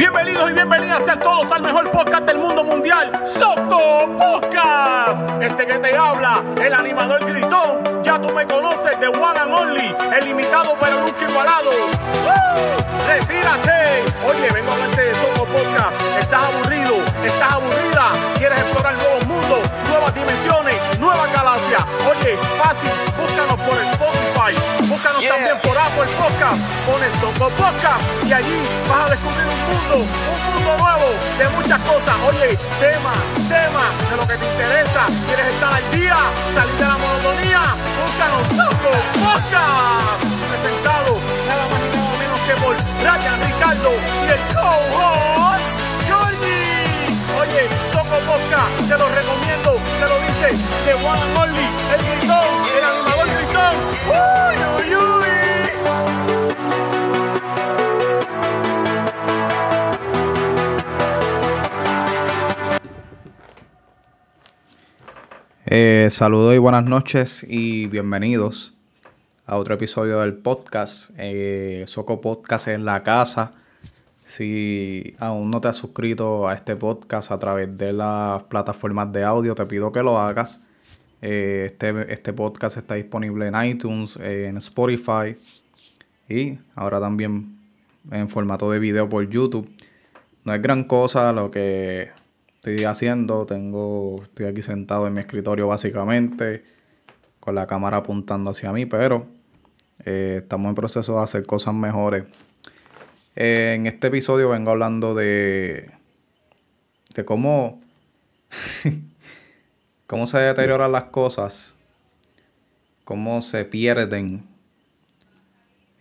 Bienvenidos y bienvenidas sean todos al mejor podcast del mundo mundial, Soco Podcast. Este que te habla, el animador gritón, ya tú me conoces, de One and Only, el limitado pero nunca igualado. ¡Woo! ¡Retírate! Oye, vengo a hablarte de Soco Podcast. ¿Estás aburrido? ¿Estás aburrida? ¿Quieres explorar nuevos mundos, nuevas dimensiones, nuevas galaxias? Oye, fácil, búscanos por Spotify, búscanos Yeah. también por Apple Podcast, pones Soco Podcast y allí vas a descubrir un mundo, un mundo nuevo de muchas cosas. Oye, tema, tema de lo que te interesa. ¿Quieres estar al día? ¿Salir de la monotonía? Búscanos Soco Podcast. Presentado nada más y nada menos que por Ryan Ricardo y el co-host Jordi. Oye, Soco Podcast, te lo recomiendo, te lo dice de and Only, el gritón, el animador gritón. ¡Uy, uy, uy! Eh, saludos y buenas noches y bienvenidos a otro episodio del podcast. Eh, Soco Podcast en la casa. Si aún no te has suscrito a este podcast a través de las plataformas de audio, te pido que lo hagas. Eh, este, este podcast está disponible en iTunes, en Spotify y ahora también en formato de video por YouTube. No es gran cosa lo que estoy haciendo. Tengo, estoy aquí sentado en mi escritorio básicamente, con la cámara apuntando hacia mí, pero eh, estamos en proceso de hacer cosas mejores. Eh, en este episodio vengo hablando de, de cómo, cómo se deterioran las cosas, cómo se pierden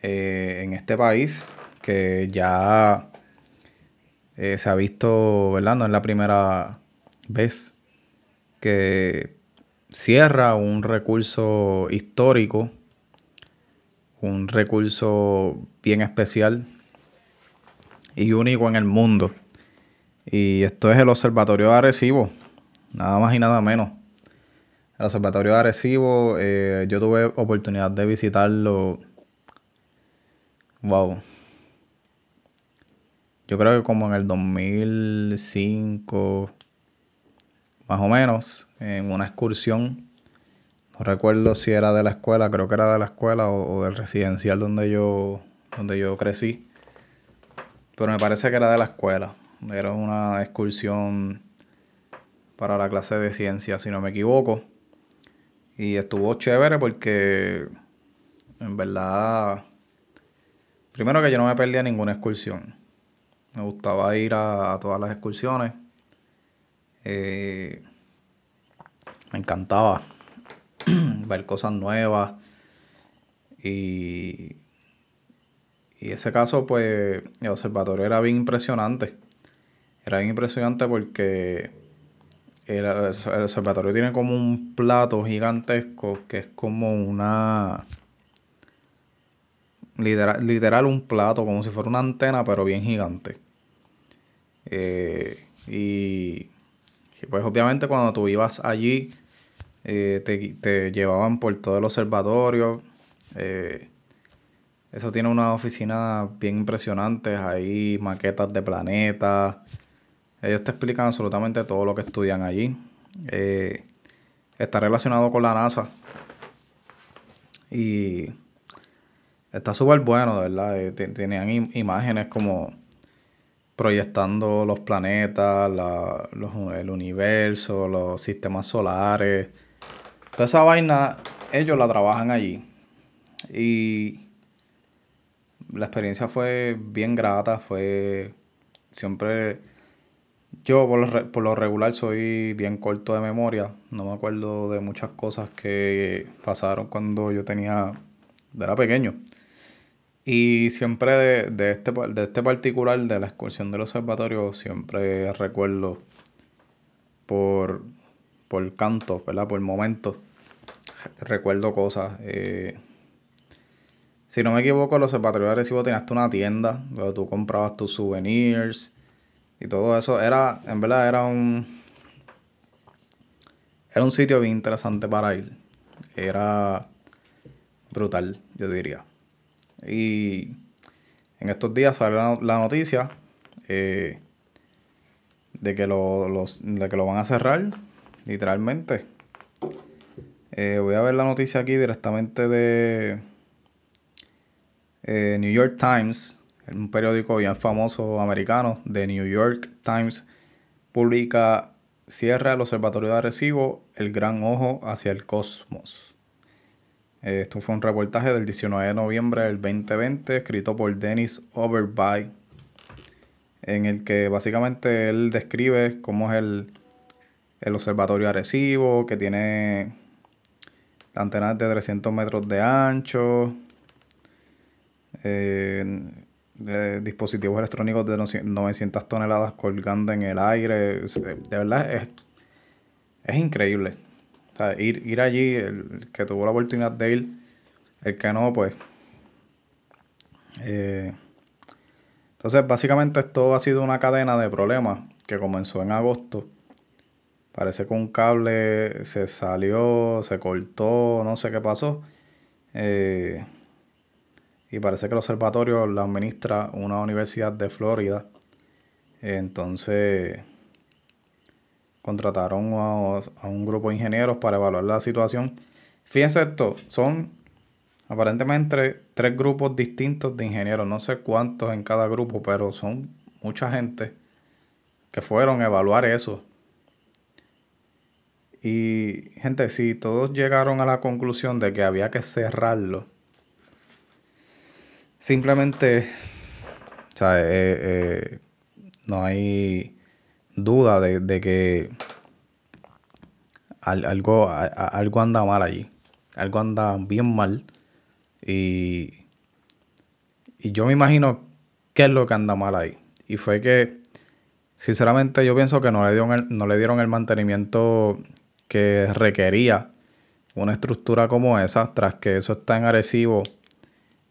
eh, en este país, que ya eh, se ha visto, ¿verdad? No es la primera vez que cierra un recurso histórico, un recurso bien especial y único en el mundo. Y esto es el Observatorio de Arecibo, nada más y nada menos. El Observatorio de Arecibo, eh, yo tuve oportunidad de visitarlo. Wow, yo creo que como en el 2005, más o menos, en una excursión. No recuerdo si era de la escuela, creo que era de la escuela o, del residencial donde yo, donde yo crecí. Pero me parece que era de la escuela. Era una excursión para la clase de ciencia, si no me equivoco. Y estuvo chévere porque, en verdad, primero que yo no me perdía ninguna excursión. Me gustaba ir a, todas las excursiones. Eh, me encantaba ver cosas nuevas. Y, y ese caso, pues, el observatorio era bien impresionante. Era bien impresionante porque era- el observatorio tiene como un plato gigantesco que es como una literal, literal un plato, como si fuera una antena, pero bien gigante. Eh, y, pues obviamente cuando tú ibas allí, eh, te, te llevaban por todo el observatorio. eh, eso tiene unas oficinas bien impresionantes, hay maquetas de planetas. Ellos te explican absolutamente todo lo que estudian allí. Está relacionado con la NASA. Y Está súper bueno, de verdad. eh, te- Tenían im- imágenes como proyectando los planetas, la- los- el universo, los sistemas solares. Toda esa vaina, ellos la trabajan allí. Y la experiencia fue bien grata, fue siempre... Yo por lo, por lo regular soy bien corto de memoria, no me acuerdo de muchas cosas que pasaron cuando yo tenía, era pequeño. Y siempre de, de este, de este particular, de la excursión del observatorio, siempre recuerdo por, por cantos, ¿verdad? Por momentos. Recuerdo cosas. eh, si no me equivoco, el observatorio de Arecibo tenía hasta una tienda donde tú comprabas tus souvenirs y todo eso. Era, en verdad, era un, era un sitio bien interesante para ir. Era brutal, yo diría. Y en estos días sale la, noticia eh, de, que lo, los, de que lo van a cerrar, literalmente. Eh, voy a ver la noticia aquí directamente de eh, New York Times, un periódico bien famoso americano, de New York Times, publica Cierra el Observatorio de Arecibo, el gran ojo hacia el cosmos. Esto fue un reportaje del 19 de noviembre del 2020, escrito por Dennis Overby, en el que básicamente él describe cómo es el, el observatorio Arecibo, que tiene antenas de 300 metros de ancho, eh, dispositivos electrónicos de 900 toneladas colgando en el aire. De verdad es, es increíble. Sea, ir, ir allí, el que tuvo la oportunidad de ir, el que no, pues... Eh, entonces, básicamente esto ha sido una cadena de problemas que comenzó en agosto Parece que un cable se salió, se cortó, no sé qué pasó. Eh, y parece que el observatorio lo administra una universidad de Florida. Entonces contrataron a, un grupo de ingenieros para evaluar la situación. Fíjense esto, son aparentemente tres grupos distintos de ingenieros, no sé cuántos en cada grupo, pero son mucha gente que fueron a evaluar eso. Y gente, si todos llegaron a la conclusión de que había que cerrarlo, simplemente, o sea, eh, eh, no hay duda de, que algo, algo anda mal allí. Algo anda bien mal. Y, y yo me imagino qué es lo que anda mal ahí. Y fue que, sinceramente, yo pienso que no le dieron no le dieron el mantenimiento que requería una estructura como esa, tras que eso está en Arecibo,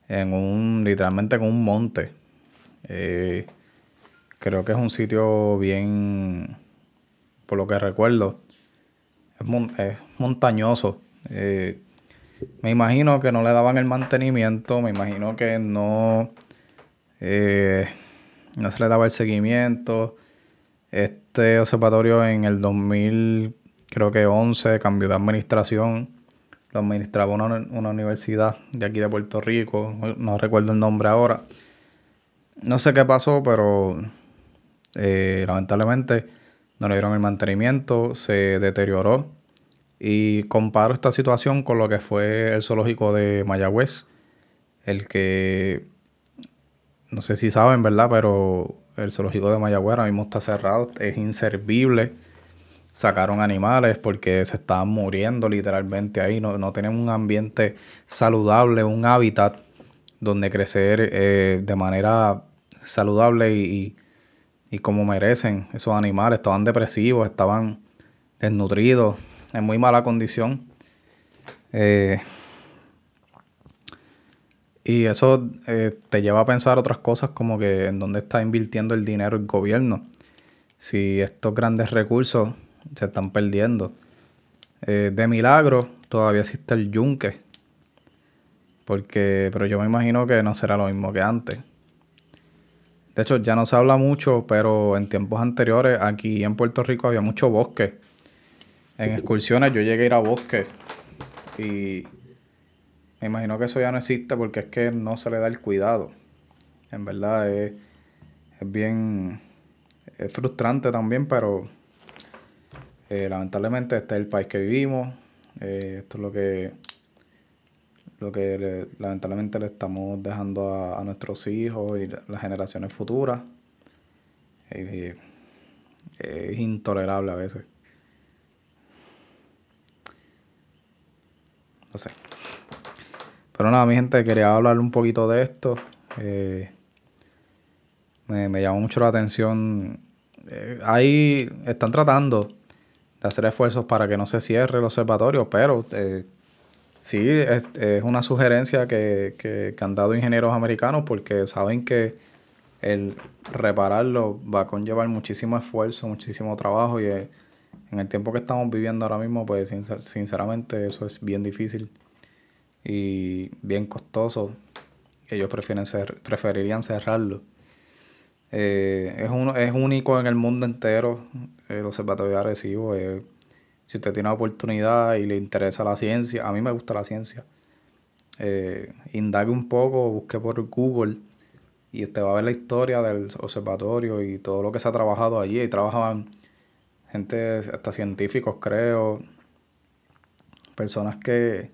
en un, literalmente en un monte. Eh, creo que es un sitio bien, por lo que recuerdo, es, montañoso. Eh, me imagino que no le daban el mantenimiento, me imagino que no, eh, no se le daba el seguimiento. Este observatorio en el 2000 creo que 11, cambió de administración. Lo administraba una, universidad de aquí de Puerto Rico, no recuerdo el nombre ahora. No sé qué pasó, pero eh, lamentablemente no le dieron el mantenimiento, se deterioró. Y comparo esta situación con lo que fue el zoológico de Mayagüez, el que, no sé si saben, ¿verdad? Pero el zoológico de Mayagüez ahora mismo está cerrado, es inservible sacaron animales porque se estaban muriendo literalmente ahí, no, no tienen un ambiente saludable, un hábitat donde crecer eh, de manera saludable y, como merecen esos animales. Estaban depresivos, estaban desnutridos, en muy mala condición. Eh, y eso eh, te lleva a pensar otras cosas como que en dónde está invirtiendo el dinero el gobierno. Si estos grandes recursos se están perdiendo. Eh, de milagro todavía existe el yunque. Porque, pero yo me imagino que no será lo mismo que antes. De hecho, ya no se habla mucho, pero en tiempos anteriores aquí en Puerto Rico había mucho bosque. En excursiones yo llegué a ir a bosque y me imagino que eso ya no existe porque es que no se le da el cuidado. En verdad es, es bien es frustrante también, pero eh, lamentablemente este es el país que vivimos. Eh, esto es lo que lo que lamentablemente le estamos dejando a, nuestros hijos y las generaciones futuras. es intolerable a veces. No sé. Pero nada, mi gente, quería hablar un poquito de esto. Eh, me, me, llamó mucho la atención. ahí están tratando de hacer esfuerzos para que no se cierre el observatorio, pero eh, sí, es, una sugerencia que, que, han dado ingenieros americanos porque saben que el repararlo va a conllevar muchísimo esfuerzo, muchísimo trabajo y eh, en el tiempo que estamos viviendo ahora mismo, pues sinceramente eso es bien difícil y bien costoso. Ellos prefieren ser, preferirían cerrarlo. Eh, es, uno, es único en el mundo entero el Observatorio de Arecibo. Eh, si usted tiene la oportunidad y le interesa la ciencia, a mí me gusta la ciencia, eh, indague un poco, busque por Google y usted va a ver la historia del observatorio y todo lo que se ha trabajado allí. Y trabajaban gente, hasta científicos creo, personas que,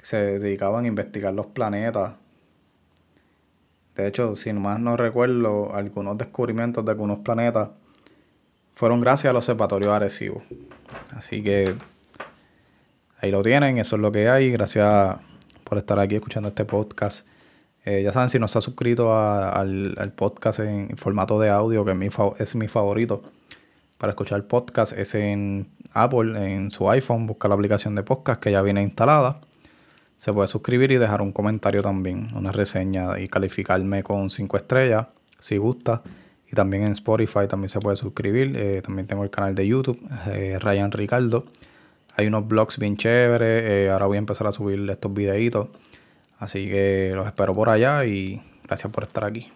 se dedicaban a investigar los planetas. De hecho, si más no recuerdo, algunos descubrimientos de algunos planetas fueron gracias al observatorio Arecibo. Así que ahí lo tienen, eso es lo que hay. Gracias por estar aquí escuchando este podcast. Eh, ya saben, si no ha suscrito al, podcast en formato de audio, que es mi, es mi favorito para escuchar podcast, es en Apple, en su iPhone, busca la aplicación de podcast que ya viene instalada. Se puede suscribir y dejar un comentario también, una reseña y calificarme con 5 estrellas si gusta. Y también en Spotify también se puede suscribir. Eh, también tengo el canal de YouTube, eh, Ryan Ricardo. Hay unos blogs bien chéveres. Eh, ahora voy a empezar a subir estos videitos. Así que los espero por allá y gracias por estar aquí.